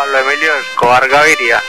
Pablo Emilio Escobar Gaviria.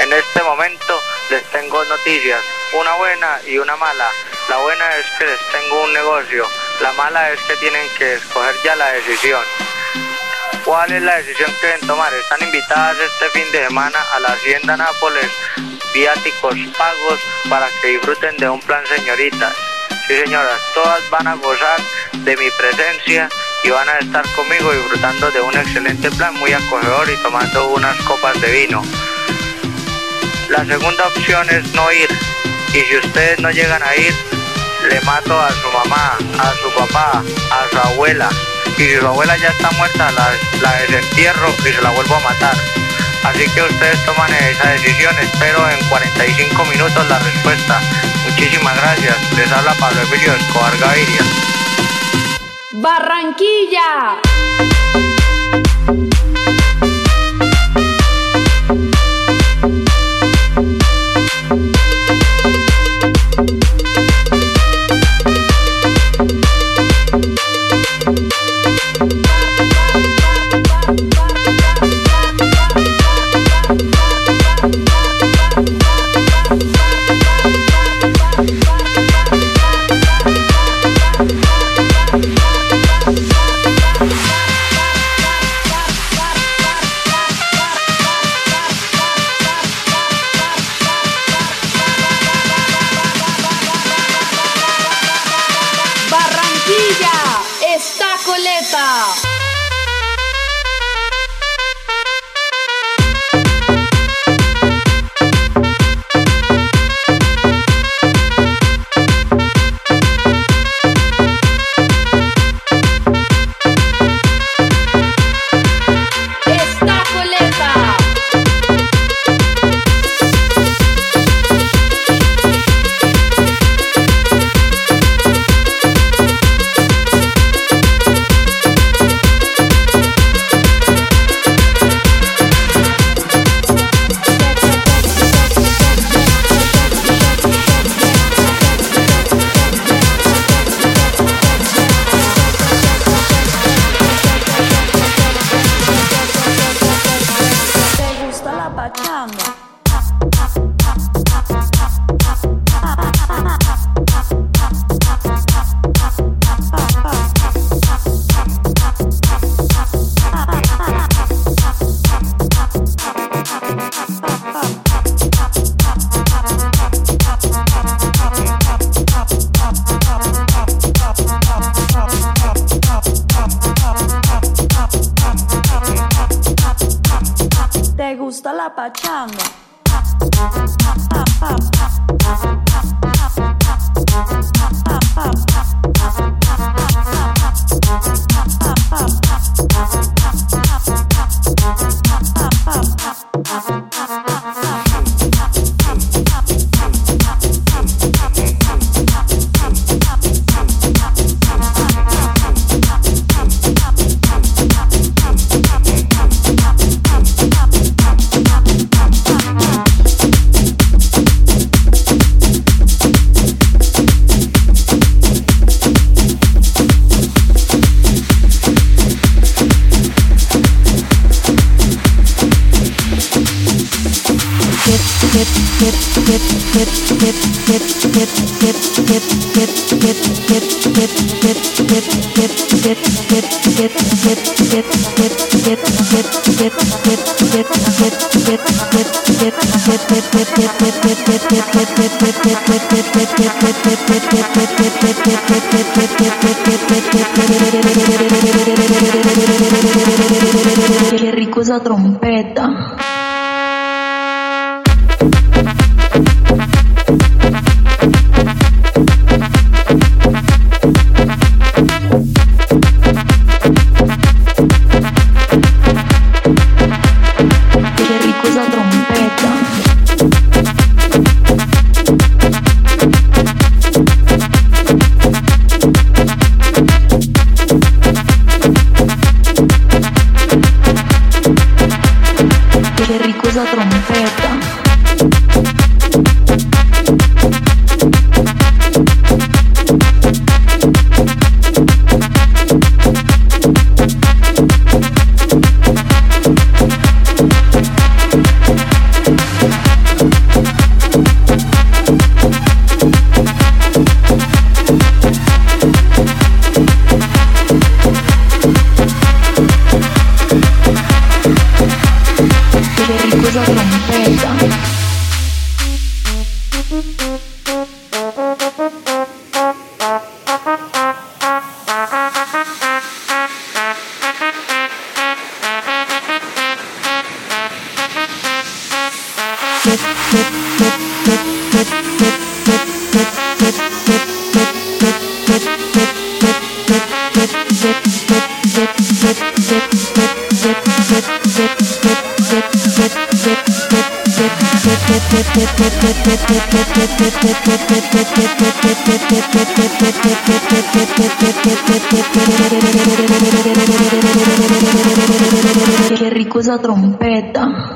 En este momento les tengo noticias, una buena y una mala. La buena es que les tengo un negocio. La mala es que tienen que escoger ya la decisión. ¿Cuál es la decisión que deben tomar? Están invitadas este fin de semana a la Hacienda Nápoles, viáticos pagos para que disfruten de un plan señoritas. Sí señoras, todas van a gozar de mi presencia y van a estar conmigo disfrutando de un excelente plan muy acogedor y tomando unas copas de vino. La segunda opción es no ir y si ustedes no llegan a ir, le mato a su mamá, a su papá, a su abuela y si su abuela ya está muerta, la, la desentierro y se la vuelvo a matar. Así que ustedes toman esa decisión, espero en 45 minutos la respuesta. Muchísimas gracias. Les habla Pablo Emilio Escobar Gaviria. Barranquilla. 把枪啊 Qué rico esa trompeta. Qué rico esa trompeta.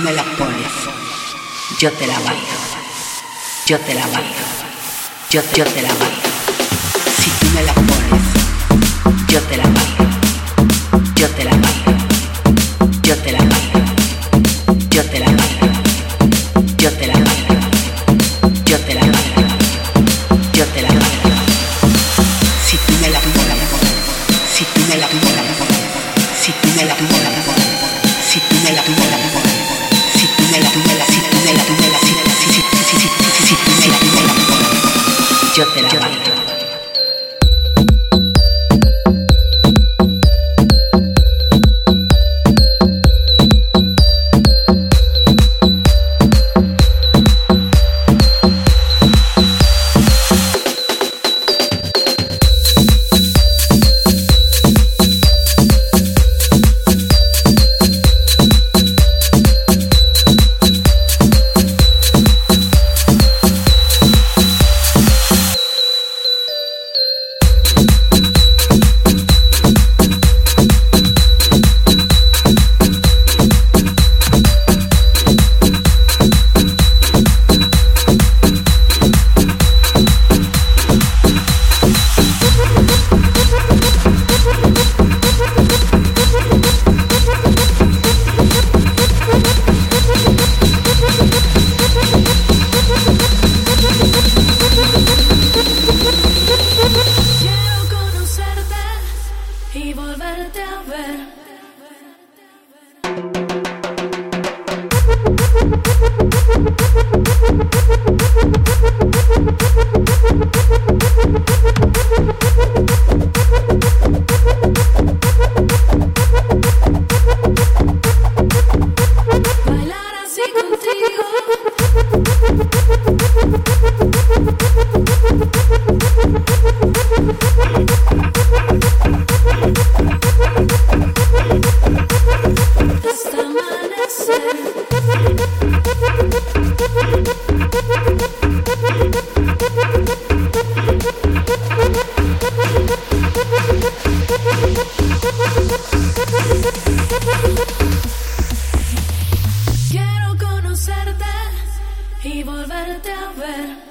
Tú me la pones, yo te la bailo, yo te la bailo, yo, yo te la bailo. Si tú me la pones, yo te la bailo. volverte a ver.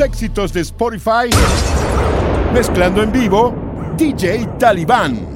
Éxitos de Spotify. Mezclando en vivo, DJ Talibán.